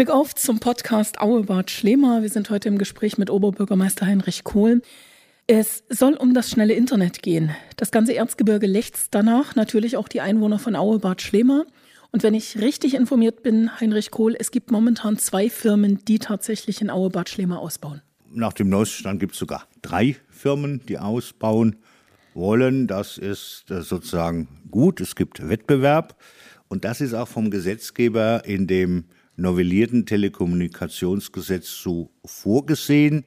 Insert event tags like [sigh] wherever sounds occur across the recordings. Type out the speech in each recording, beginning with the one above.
Glück auf zum Podcast Auebad Schlemer. Wir sind heute im Gespräch mit Oberbürgermeister Heinrich Kohl. Es soll um das schnelle Internet gehen. Das ganze Erzgebirge lechzt danach, natürlich auch die Einwohner von Auebad Schlemer. Und wenn ich richtig informiert bin, Heinrich Kohl, es gibt momentan zwei Firmen, die tatsächlich in Auebad Schlemer ausbauen. Nach dem neuesten Stand gibt es sogar drei Firmen, die ausbauen wollen. Das ist äh, sozusagen gut. Es gibt Wettbewerb. Und das ist auch vom Gesetzgeber in dem novellierten Telekommunikationsgesetz so vorgesehen.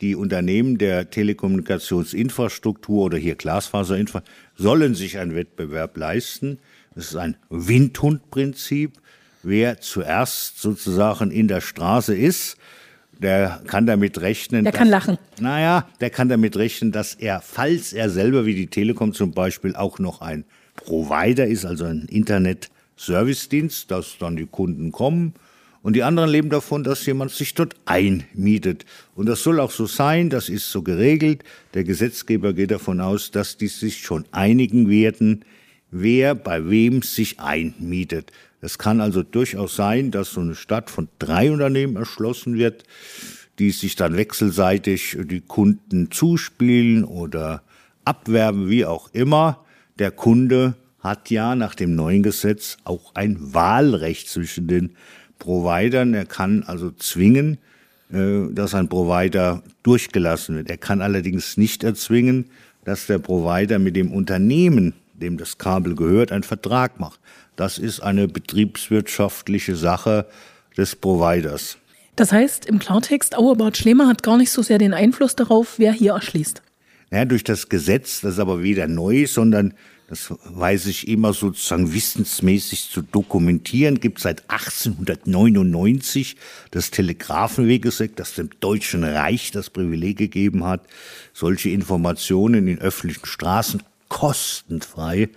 Die Unternehmen der Telekommunikationsinfrastruktur oder hier Glasfaserinfrastruktur sollen sich einen Wettbewerb leisten. Das ist ein Windhundprinzip. Wer zuerst sozusagen in der Straße ist, der kann damit rechnen. Der dass, kann lachen. Naja, der kann damit rechnen, dass er, falls er selber wie die Telekom zum Beispiel auch noch ein Provider ist, also ein Internet-Service-Dienst, dass dann die Kunden kommen, und die anderen leben davon, dass jemand sich dort einmietet. Und das soll auch so sein, das ist so geregelt. Der Gesetzgeber geht davon aus, dass die sich schon einigen werden, wer bei wem sich einmietet. Es kann also durchaus sein, dass so eine Stadt von drei Unternehmen erschlossen wird, die sich dann wechselseitig die Kunden zuspielen oder abwerben, wie auch immer. Der Kunde hat ja nach dem neuen Gesetz auch ein Wahlrecht zwischen den Providern. Er kann also zwingen, äh, dass ein Provider durchgelassen wird. Er kann allerdings nicht erzwingen, dass der Provider mit dem Unternehmen, dem das Kabel gehört, einen Vertrag macht. Das ist eine betriebswirtschaftliche Sache des Providers. Das heißt im Klartext, Auerbad Schlemer hat gar nicht so sehr den Einfluss darauf, wer hier erschließt. Ja, durch das Gesetz, das ist aber weder neu, sondern das weiß ich immer sozusagen wissensmäßig zu dokumentieren, gibt seit 1899 das Telegrafenwegegesetz, das dem Deutschen Reich das Privileg gegeben hat, solche Informationen in öffentlichen Straßen kostenfrei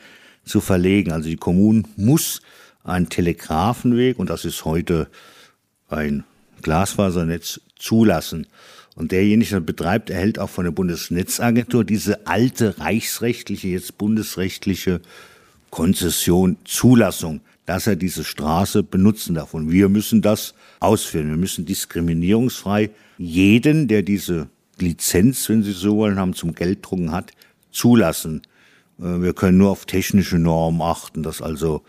zu verlegen. Also die Kommune muss einen Telegrafenweg, und das ist heute ein Glasfasernetz, zulassen. Und derjenige, der betreibt, erhält auch von der Bundesnetzagentur diese alte reichsrechtliche, jetzt bundesrechtliche Konzession, Zulassung, dass er diese Straße benutzen darf. Und wir müssen das ausführen. Wir müssen diskriminierungsfrei jeden, der diese Lizenz, wenn Sie so wollen, haben, zum Gelddrucken hat, zulassen. Äh, wir können nur auf technische Normen achten, dass also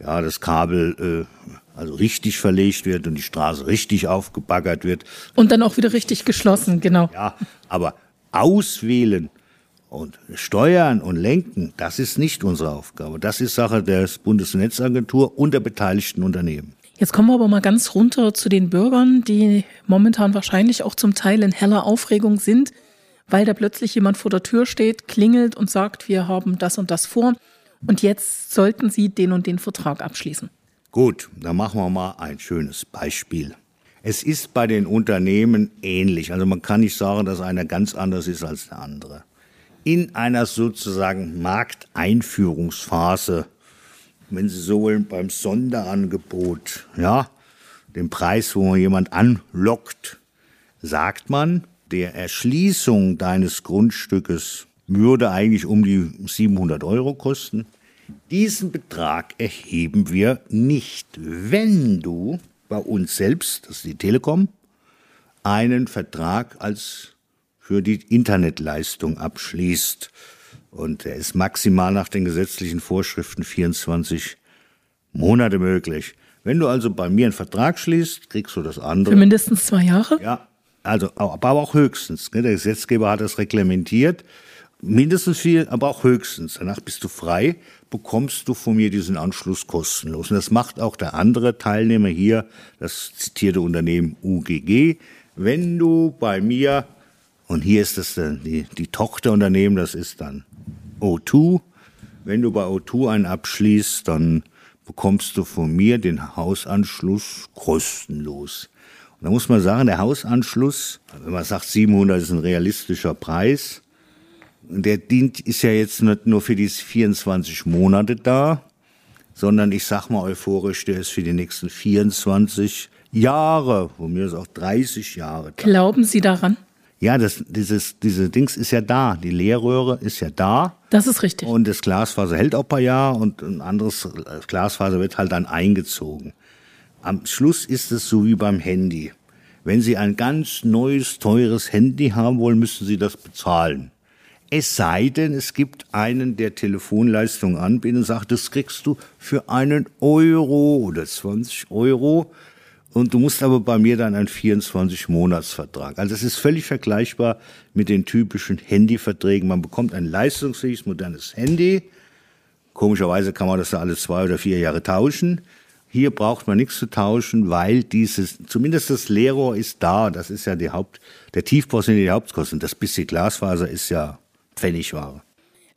ja, das Kabel äh, also richtig verlegt wird und die Straße richtig aufgebaggert wird. Und dann auch wieder richtig geschlossen, genau. Ja, aber auswählen und steuern und lenken, das ist nicht unsere Aufgabe. Das ist Sache der Bundesnetzagentur und der beteiligten Unternehmen. Jetzt kommen wir aber mal ganz runter zu den Bürgern, die momentan wahrscheinlich auch zum Teil in heller Aufregung sind, weil da plötzlich jemand vor der Tür steht, klingelt und sagt, wir haben das und das vor und jetzt sollten Sie den und den Vertrag abschließen. Gut, dann machen wir mal ein schönes Beispiel. Es ist bei den Unternehmen ähnlich. Also man kann nicht sagen, dass einer ganz anders ist als der andere. In einer sozusagen Markteinführungsphase, wenn Sie so wollen, beim Sonderangebot, ja, den Preis, wo man jemand anlockt, sagt man, der Erschließung deines Grundstückes würde eigentlich um die 700 Euro kosten. Diesen Betrag erheben wir nicht, wenn du bei uns selbst, das ist die Telekom, einen Vertrag als für die Internetleistung abschließt. Und er ist maximal nach den gesetzlichen Vorschriften 24 Monate möglich. Wenn du also bei mir einen Vertrag schließt, kriegst du das andere. Für mindestens zwei Jahre? Ja, also aber auch höchstens. Der Gesetzgeber hat das reglementiert. Mindestens viel, aber auch höchstens. Danach bist du frei, bekommst du von mir diesen Anschluss kostenlos. Und das macht auch der andere Teilnehmer hier, das zitierte Unternehmen UGG. Wenn du bei mir, und hier ist das dann die, die Tochterunternehmen, das ist dann O2, wenn du bei O2 einen abschließt, dann bekommst du von mir den Hausanschluss kostenlos. Und da muss man sagen, der Hausanschluss, wenn man sagt 700 ist ein realistischer Preis, der dient, ist ja jetzt nicht nur für die 24 Monate da, sondern ich sag mal euphorisch, der ist für die nächsten 24 Jahre, von mir ist auch 30 Jahre. Da. Glauben Sie daran? Ja, das, dieses, diese Dings ist ja da. Die Leerröhre ist ja da. Das ist richtig. Und das Glasfaser hält auch ein paar Jahre und ein anderes Glasfaser wird halt dann eingezogen. Am Schluss ist es so wie beim Handy. Wenn Sie ein ganz neues, teures Handy haben wollen, müssen Sie das bezahlen. Es sei denn, es gibt einen, der Telefonleistung anbietet und sagt, das kriegst du für einen Euro oder 20 Euro. Und du musst aber bei mir dann einen 24-Monats-Vertrag. Also es ist völlig vergleichbar mit den typischen Handyverträgen. Man bekommt ein leistungsfähiges, modernes Handy. Komischerweise kann man das da alle zwei oder vier Jahre tauschen. Hier braucht man nichts zu tauschen, weil dieses, zumindest das Leerrohr ist da. Das ist ja die Haupt, der Tiefbau sind die Hauptkosten. Das bisschen Glasfaser ist ja Pfennigware.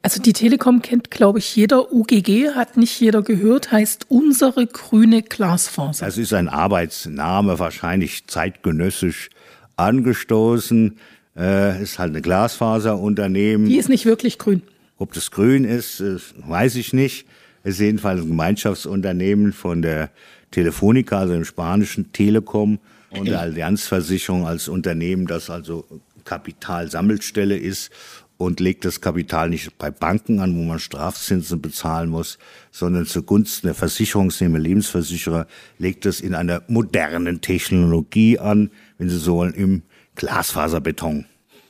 Also die Telekom kennt, glaube ich, jeder. UGG hat nicht jeder gehört, heißt unsere grüne Glasfaser. Das ist ein Arbeitsname, wahrscheinlich zeitgenössisch angestoßen. Äh, ist halt eine Glasfaserunternehmen. Die ist nicht wirklich grün. Ob das grün ist, weiß ich nicht. Es ist jedenfalls ein Gemeinschaftsunternehmen von der Telefonica, also dem spanischen Telekom und der [clears throat] Allianzversicherung als Unternehmen, das also Kapitalsammelstelle ist und legt das Kapital nicht bei Banken an, wo man Strafzinsen bezahlen muss, sondern zugunsten der Versicherungsnehmer, Lebensversicherer, legt es in einer modernen Technologie an, wenn Sie so wollen, im Glasfaserbeton.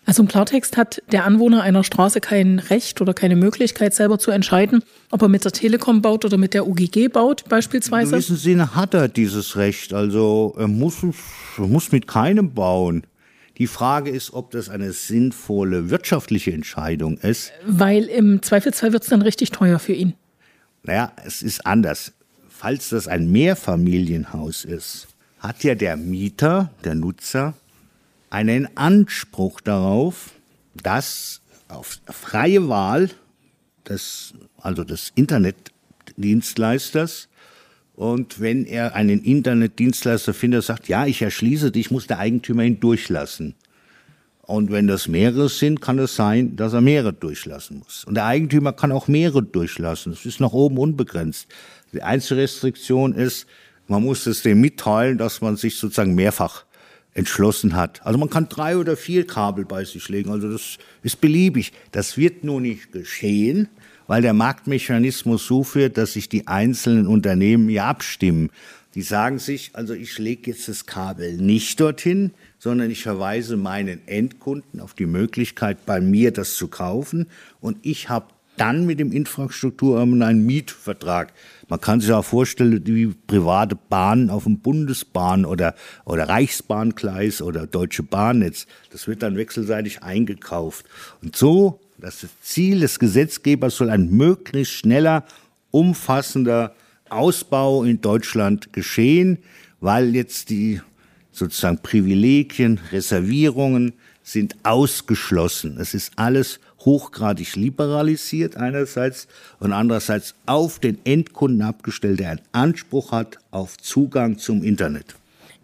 Also im Klartext hat der Anwohner einer Straße kein Recht oder keine Möglichkeit, selber zu entscheiden, ob er mit der Telekom baut oder mit der UGG baut, beispielsweise. In gewissem Sinne hat er dieses Recht. Also er muss, er muss mit keinem bauen. Die Frage ist, ob das eine sinnvolle wirtschaftliche Entscheidung ist. Weil im Zweifelsfall wird es dann richtig teuer für ihn. Naja, es ist anders. Falls das ein Mehrfamilienhaus ist, hat ja der Mieter, der Nutzer, einen Anspruch darauf, dass auf freie Wahl des, also des Internetdienstleisters und wenn er einen Internetdienstleister findet, sagt, ja, ich erschließe dich, muss der Eigentümer ihn durchlassen. Und wenn das mehrere sind, kann es sein, dass er mehrere durchlassen muss. Und der Eigentümer kann auch mehrere durchlassen. Das ist nach oben unbegrenzt. Die einzige Restriktion ist, man muss es dem mitteilen, dass man sich sozusagen mehrfach entschlossen hat. Also man kann drei oder vier Kabel bei sich legen. Also das ist beliebig. Das wird nur nicht geschehen, weil der Marktmechanismus so führt, dass sich die einzelnen Unternehmen ja abstimmen. Die sagen sich, also ich lege jetzt das Kabel nicht dorthin, sondern ich verweise meinen Endkunden auf die Möglichkeit, bei mir das zu kaufen und ich habe dann mit dem Infrastrukturamt einen Mietvertrag. Man kann sich auch vorstellen, wie private Bahnen auf dem Bundesbahn oder, oder Reichsbahngleis oder Deutsche Bahnnetz. Das wird dann wechselseitig eingekauft. Und so das Ziel des Gesetzgebers soll ein möglichst schneller, umfassender Ausbau in Deutschland geschehen, weil jetzt die sozusagen Privilegien, Reservierungen sind ausgeschlossen. Es ist alles hochgradig liberalisiert einerseits und andererseits auf den Endkunden abgestellt, der einen Anspruch hat auf Zugang zum Internet.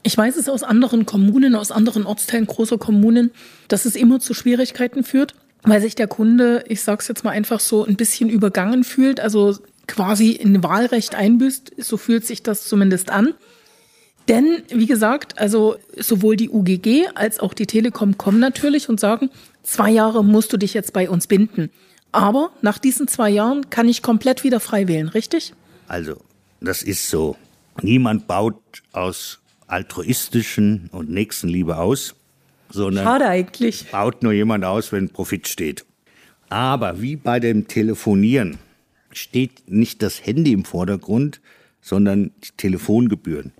Ich weiß es aus anderen Kommunen, aus anderen Ortsteilen großer Kommunen, dass es immer zu Schwierigkeiten führt weil sich der Kunde, ich sag's jetzt mal einfach so, ein bisschen übergangen fühlt, also quasi ein Wahlrecht einbüßt, so fühlt sich das zumindest an. Denn, wie gesagt, also sowohl die UGG als auch die Telekom kommen natürlich und sagen, zwei Jahre musst du dich jetzt bei uns binden. Aber nach diesen zwei Jahren kann ich komplett wieder frei wählen, richtig? Also, das ist so. Niemand baut aus altruistischen und Nächstenliebe aus sondern Schade eigentlich. baut nur jemand aus, wenn Profit steht. Aber wie bei dem Telefonieren steht nicht das Handy im Vordergrund, sondern die Telefongebühren.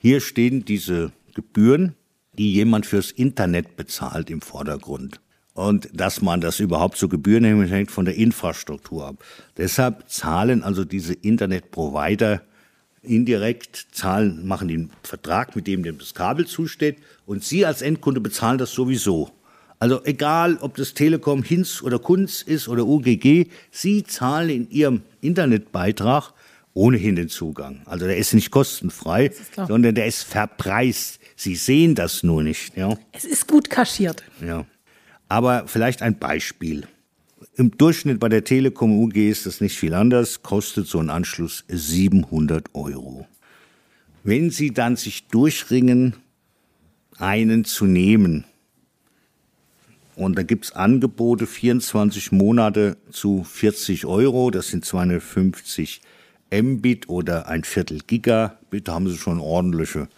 Hier stehen diese Gebühren, die jemand fürs Internet bezahlt im Vordergrund. Und dass man das überhaupt zu Gebühren hängt von der Infrastruktur ab. Deshalb zahlen also diese Internetprovider indirekt zahlen, machen den Vertrag, mit dem dem das Kabel zusteht und Sie als Endkunde bezahlen das sowieso. Also egal, ob das Telekom Hinz oder Kunz ist oder UGG, Sie zahlen in Ihrem Internetbeitrag ohnehin den Zugang. Also der ist nicht kostenfrei, ist sondern der ist verpreist. Sie sehen das nur nicht. Ja. Es ist gut kaschiert. Ja. Aber vielleicht ein Beispiel. Im Durchschnitt bei der Telekom UG ist das nicht viel anders, kostet so ein Anschluss 700 Euro. Wenn Sie dann sich durchringen, einen zu nehmen, und da gibt's Angebote, 24 Monate zu 40 Euro, das sind 250 Mbit oder ein Viertel Giga Mbit haben Sie schon ordentliche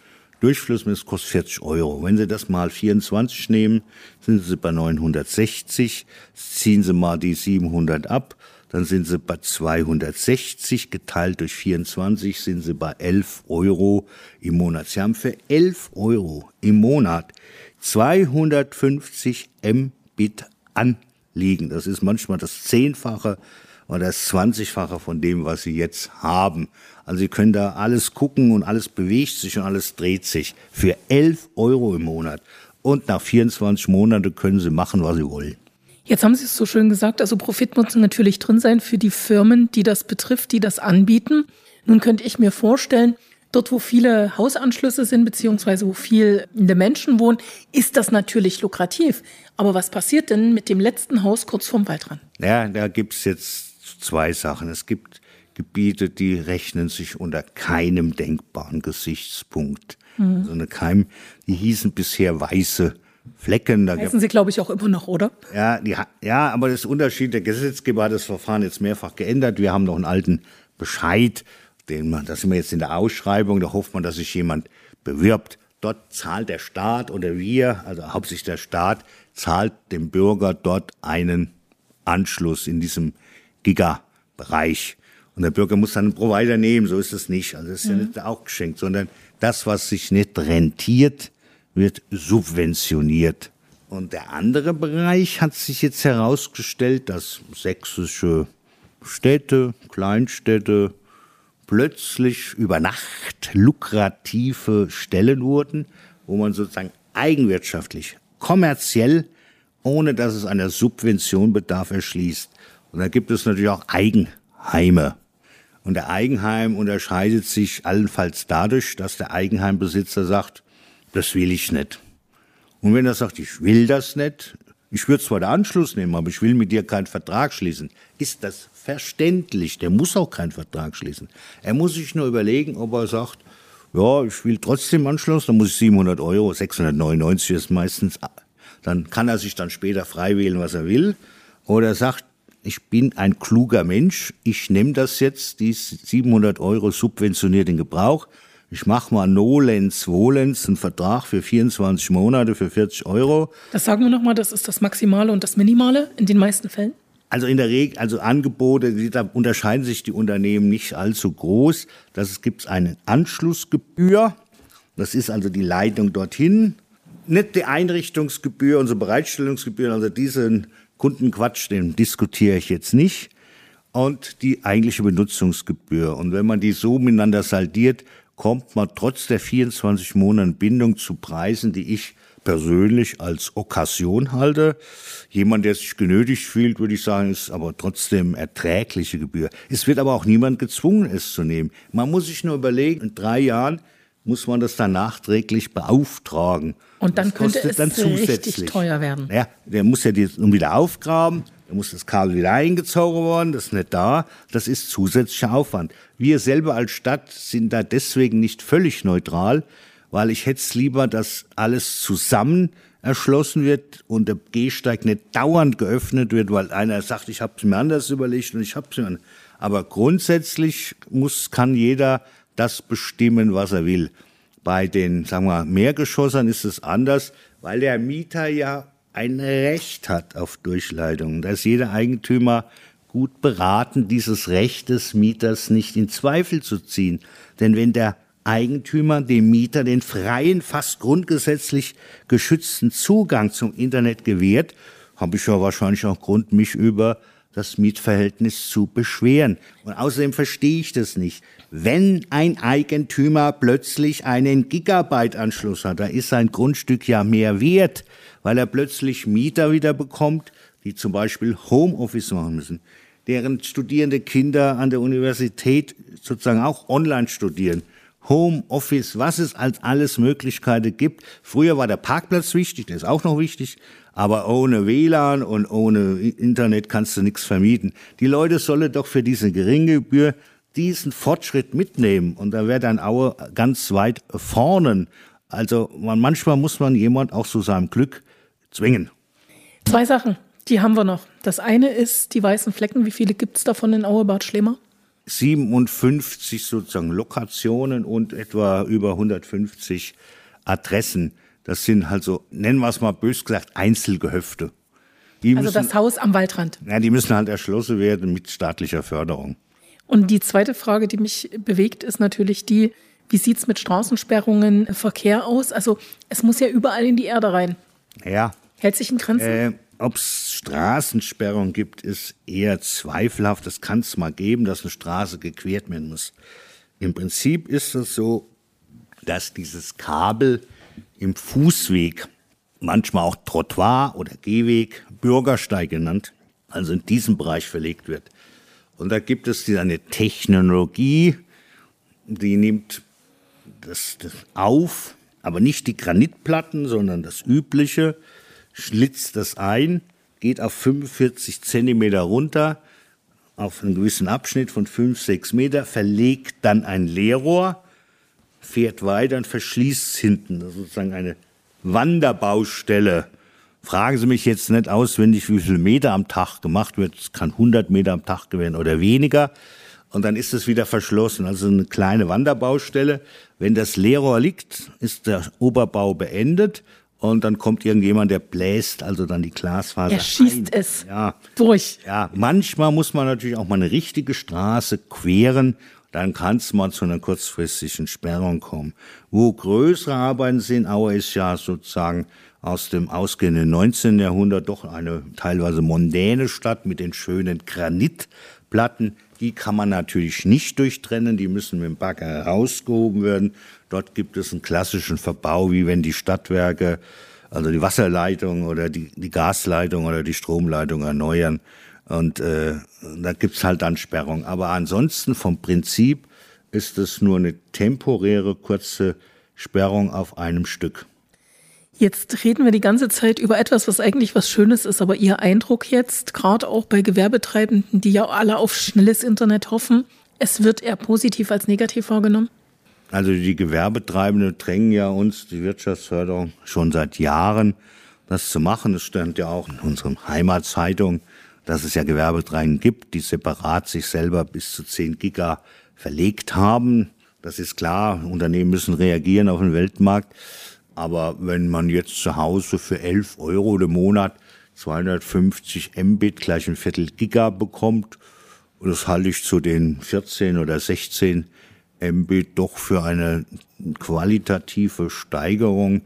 Durchfluss, das kostet 40 Euro. Wenn Sie das mal 24 nehmen, sind Sie bei 960. Ziehen Sie mal die 700 ab, dann sind Sie bei 260. Geteilt durch 24 sind Sie bei 11 Euro im Monat. Sie haben für 11 Euro im Monat 250 Mbit anliegen. Das ist manchmal das Zehnfache oder das Zwanzigfache von dem, was Sie jetzt haben. Also Sie können da alles gucken und alles bewegt sich und alles dreht sich für 11 Euro im Monat. Und nach 24 Monaten können Sie machen, was Sie wollen. Jetzt haben Sie es so schön gesagt, also Profit muss natürlich drin sein für die Firmen, die das betrifft, die das anbieten. Nun könnte ich mir vorstellen, dort wo viele Hausanschlüsse sind, beziehungsweise wo viele Menschen wohnen, ist das natürlich lukrativ. Aber was passiert denn mit dem letzten Haus kurz vorm Waldrand? Ja, da gibt's jetzt zwei Sachen. Es gibt Gebiete, die rechnen sich unter keinem denkbaren Gesichtspunkt. Mhm. Also eine Keim, die hießen bisher weiße Flecken. Da Heißen sie, glaube ich, auch immer noch, oder? Ja, die, ja, aber das Unterschied, der Gesetzgeber hat das Verfahren jetzt mehrfach geändert. Wir haben noch einen alten Bescheid, den man, da sind wir jetzt in der Ausschreibung, da hofft man, dass sich jemand bewirbt. Dort zahlt der Staat oder wir, also hauptsächlich der Staat, zahlt dem Bürger dort einen Anschluss in diesem Giga-Bereich. Und der Bürger muss dann einen Provider nehmen, so ist es nicht. Also das ist mhm. ja nicht auch geschenkt, sondern das, was sich nicht rentiert, wird subventioniert. Und der andere Bereich hat sich jetzt herausgestellt, dass sächsische Städte, Kleinstädte plötzlich über Nacht lukrative Stellen wurden, wo man sozusagen eigenwirtschaftlich, kommerziell, ohne dass es einer Subvention bedarf, erschließt. Und da gibt es natürlich auch Eigenheime. Und der Eigenheim unterscheidet sich allenfalls dadurch, dass der Eigenheimbesitzer sagt, das will ich nicht. Und wenn er sagt, ich will das nicht, ich würde zwar den Anschluss nehmen, aber ich will mit dir keinen Vertrag schließen, ist das verständlich. Der muss auch keinen Vertrag schließen. Er muss sich nur überlegen, ob er sagt, ja, ich will trotzdem Anschluss, dann muss ich 700 Euro, 699 ist meistens, dann kann er sich dann später frei wählen, was er will. Oder er sagt, ich bin ein kluger Mensch, ich nehme das jetzt, die 700 Euro subventioniert in Gebrauch. Ich mache mal Nolens Volens, einen Vertrag für 24 Monate für 40 Euro. Das sagen wir nochmal, das ist das Maximale und das Minimale in den meisten Fällen? Also in der Regel, also Angebote, da unterscheiden sich die Unternehmen nicht allzu groß. Das gibt eine Anschlussgebühr. Das ist also die Leitung dorthin. Nicht die Einrichtungsgebühr, unsere Bereitstellungsgebühr, also diesen Kundenquatsch, den diskutiere ich jetzt nicht. Und die eigentliche Benutzungsgebühr. Und wenn man die so miteinander saldiert, kommt man trotz der 24 Monate Bindung zu Preisen, die ich persönlich als Okkasion halte. Jemand, der sich genötigt fühlt, würde ich sagen, ist aber trotzdem erträgliche Gebühr. Es wird aber auch niemand gezwungen, es zu nehmen. Man muss sich nur überlegen, in drei Jahren muss man das dann nachträglich beauftragen. Und dann könnte es dann richtig teuer werden. Ja, der muss ja die nun wieder aufgraben, da muss das Kabel wieder eingezogen worden, das ist nicht da, das ist zusätzlicher Aufwand. Wir selber als Stadt sind da deswegen nicht völlig neutral, weil ich hätte es lieber, dass alles zusammen erschlossen wird und der Gehsteig nicht dauernd geöffnet wird, weil einer sagt, ich habe es mir anders überlegt und ich habe es mir. Aber grundsätzlich muss kann jeder das bestimmen, was er will. Bei den, sagen wir, Mehrgeschossern ist es anders, weil der Mieter ja ein Recht hat auf Durchleitung. Da ist jeder Eigentümer gut beraten, dieses Recht des Mieters nicht in Zweifel zu ziehen. Denn wenn der Eigentümer dem Mieter den freien, fast grundgesetzlich geschützten Zugang zum Internet gewährt, habe ich ja wahrscheinlich auch Grund, mich über das Mietverhältnis zu beschweren. Und außerdem verstehe ich das nicht. Wenn ein Eigentümer plötzlich einen Gigabyte-Anschluss hat, da ist sein Grundstück ja mehr wert, weil er plötzlich Mieter wieder bekommt, die zum Beispiel Homeoffice machen müssen, deren studierende Kinder an der Universität sozusagen auch online studieren. Homeoffice, was es als alles Möglichkeiten gibt. Früher war der Parkplatz wichtig, der ist auch noch wichtig, aber ohne WLAN und ohne Internet kannst du nichts vermieten. Die Leute sollen doch für diese geringe Gebühr diesen Fortschritt mitnehmen und da wäre dann Aue ganz weit vorne. Also man, manchmal muss man jemand auch zu seinem Glück zwingen. Zwei Sachen, die haben wir noch. Das eine ist die weißen Flecken. Wie viele gibt es davon in Aue Bad Schlemer? 57 sozusagen Lokationen und etwa über 150 Adressen. Das sind also, nennen wir es mal bös gesagt, Einzelgehöfte. Die also müssen, das Haus am Waldrand. Ja, die müssen halt erschlossen werden mit staatlicher Förderung. Und die zweite Frage, die mich bewegt, ist natürlich die, wie sieht es mit Straßensperrungen, Verkehr aus? Also es muss ja überall in die Erde rein. Ja. Hält sich in Grenzen? Äh, Ob es Straßensperrung gibt, ist eher zweifelhaft. Das kann es mal geben, dass eine Straße gequert werden muss. Im Prinzip ist es so, dass dieses Kabel im Fußweg, manchmal auch Trottoir oder Gehweg, Bürgersteig genannt, also in diesem Bereich verlegt wird. Und da gibt es eine Technologie, die nimmt das, das auf, aber nicht die Granitplatten, sondern das übliche, schlitzt das ein, geht auf 45 Zentimeter runter, auf einen gewissen Abschnitt von 5, 6 Meter, verlegt dann ein Leerrohr, fährt weiter und verschließt es hinten. Das ist sozusagen eine Wanderbaustelle. Fragen Sie mich jetzt nicht auswendig, wie viel Meter am Tag gemacht wird. Es kann 100 Meter am Tag werden oder weniger. Und dann ist es wieder verschlossen. Also eine kleine Wanderbaustelle. Wenn das Leerrohr liegt, ist der Oberbau beendet. Und dann kommt irgendjemand, der bläst also dann die Glasfaser. Er schießt ein. es ja. durch. Ja, manchmal muss man natürlich auch mal eine richtige Straße queren dann kann es mal zu einer kurzfristigen Sperrung kommen. Wo größere Arbeiten sind, Aue ist ja sozusagen aus dem ausgehenden 19. Jahrhundert doch eine teilweise mondäne Stadt mit den schönen Granitplatten. Die kann man natürlich nicht durchtrennen, die müssen mit dem Bagger herausgehoben werden. Dort gibt es einen klassischen Verbau, wie wenn die Stadtwerke, also die Wasserleitung oder die, die Gasleitung oder die Stromleitung erneuern. Und äh, da gibt's halt dann Sperrung. Aber ansonsten vom Prinzip ist es nur eine temporäre kurze Sperrung auf einem Stück. Jetzt reden wir die ganze Zeit über etwas, was eigentlich was Schönes ist, aber Ihr Eindruck jetzt, gerade auch bei Gewerbetreibenden, die ja alle auf schnelles Internet hoffen, es wird eher positiv als negativ wahrgenommen? Also die Gewerbetreibenden drängen ja uns die Wirtschaftsförderung schon seit Jahren, das zu machen. Es stand ja auch in unserer Heimatzeitung, dass es ja Gewerbetreibende gibt, die separat sich selber bis zu 10 Giga verlegt haben. Das ist klar, Unternehmen müssen reagieren auf den Weltmarkt. Aber wenn man jetzt zu Hause für 11 Euro im Monat 250 Mbit gleich ein Viertel Giga bekommt, das halte ich zu den 14 oder 16 Mbit doch für eine qualitative Steigerung.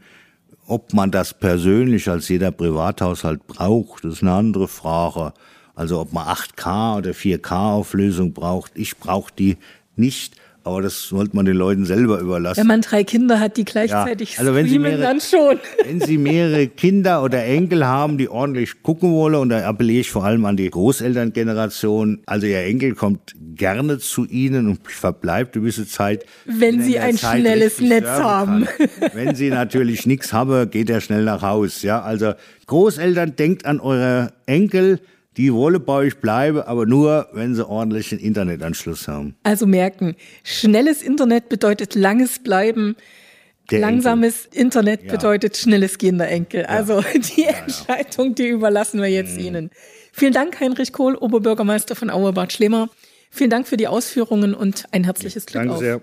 Ob man das persönlich als jeder Privathaushalt braucht, ist eine andere Frage. Also ob man 8K oder 4K Auflösung braucht, ich brauche die nicht. Aber das sollte man den Leuten selber überlassen. Wenn man drei Kinder hat, die gleichzeitig ja, also wenn streamen, mehrere, dann schon. Wenn Sie mehrere Kinder oder Enkel haben, die ordentlich gucken wollen, und da appelliere ich vor allem an die Großelterngeneration, also Ihr Enkel kommt gerne zu Ihnen und verbleibt eine gewisse Zeit. Wenn Sie ein Zeit schnelles Netz haben. Wenn Sie natürlich nichts haben, geht er schnell nach Haus. Ja, also Großeltern, denkt an eure Enkel, die wollen bei euch bleiben, aber nur, wenn sie ordentlichen Internetanschluss haben. Also merken, schnelles Internet bedeutet langes Bleiben. Der Langsames Enkel. Internet ja. bedeutet schnelles Gehen der Enkel. Ja. Also [laughs] die ja, Entscheidung, die überlassen wir jetzt mhm. Ihnen. Vielen Dank, Heinrich Kohl, Oberbürgermeister von Auerbad Schlemer. Vielen Dank für die Ausführungen und ein herzliches Glück Danke auf. Sehr.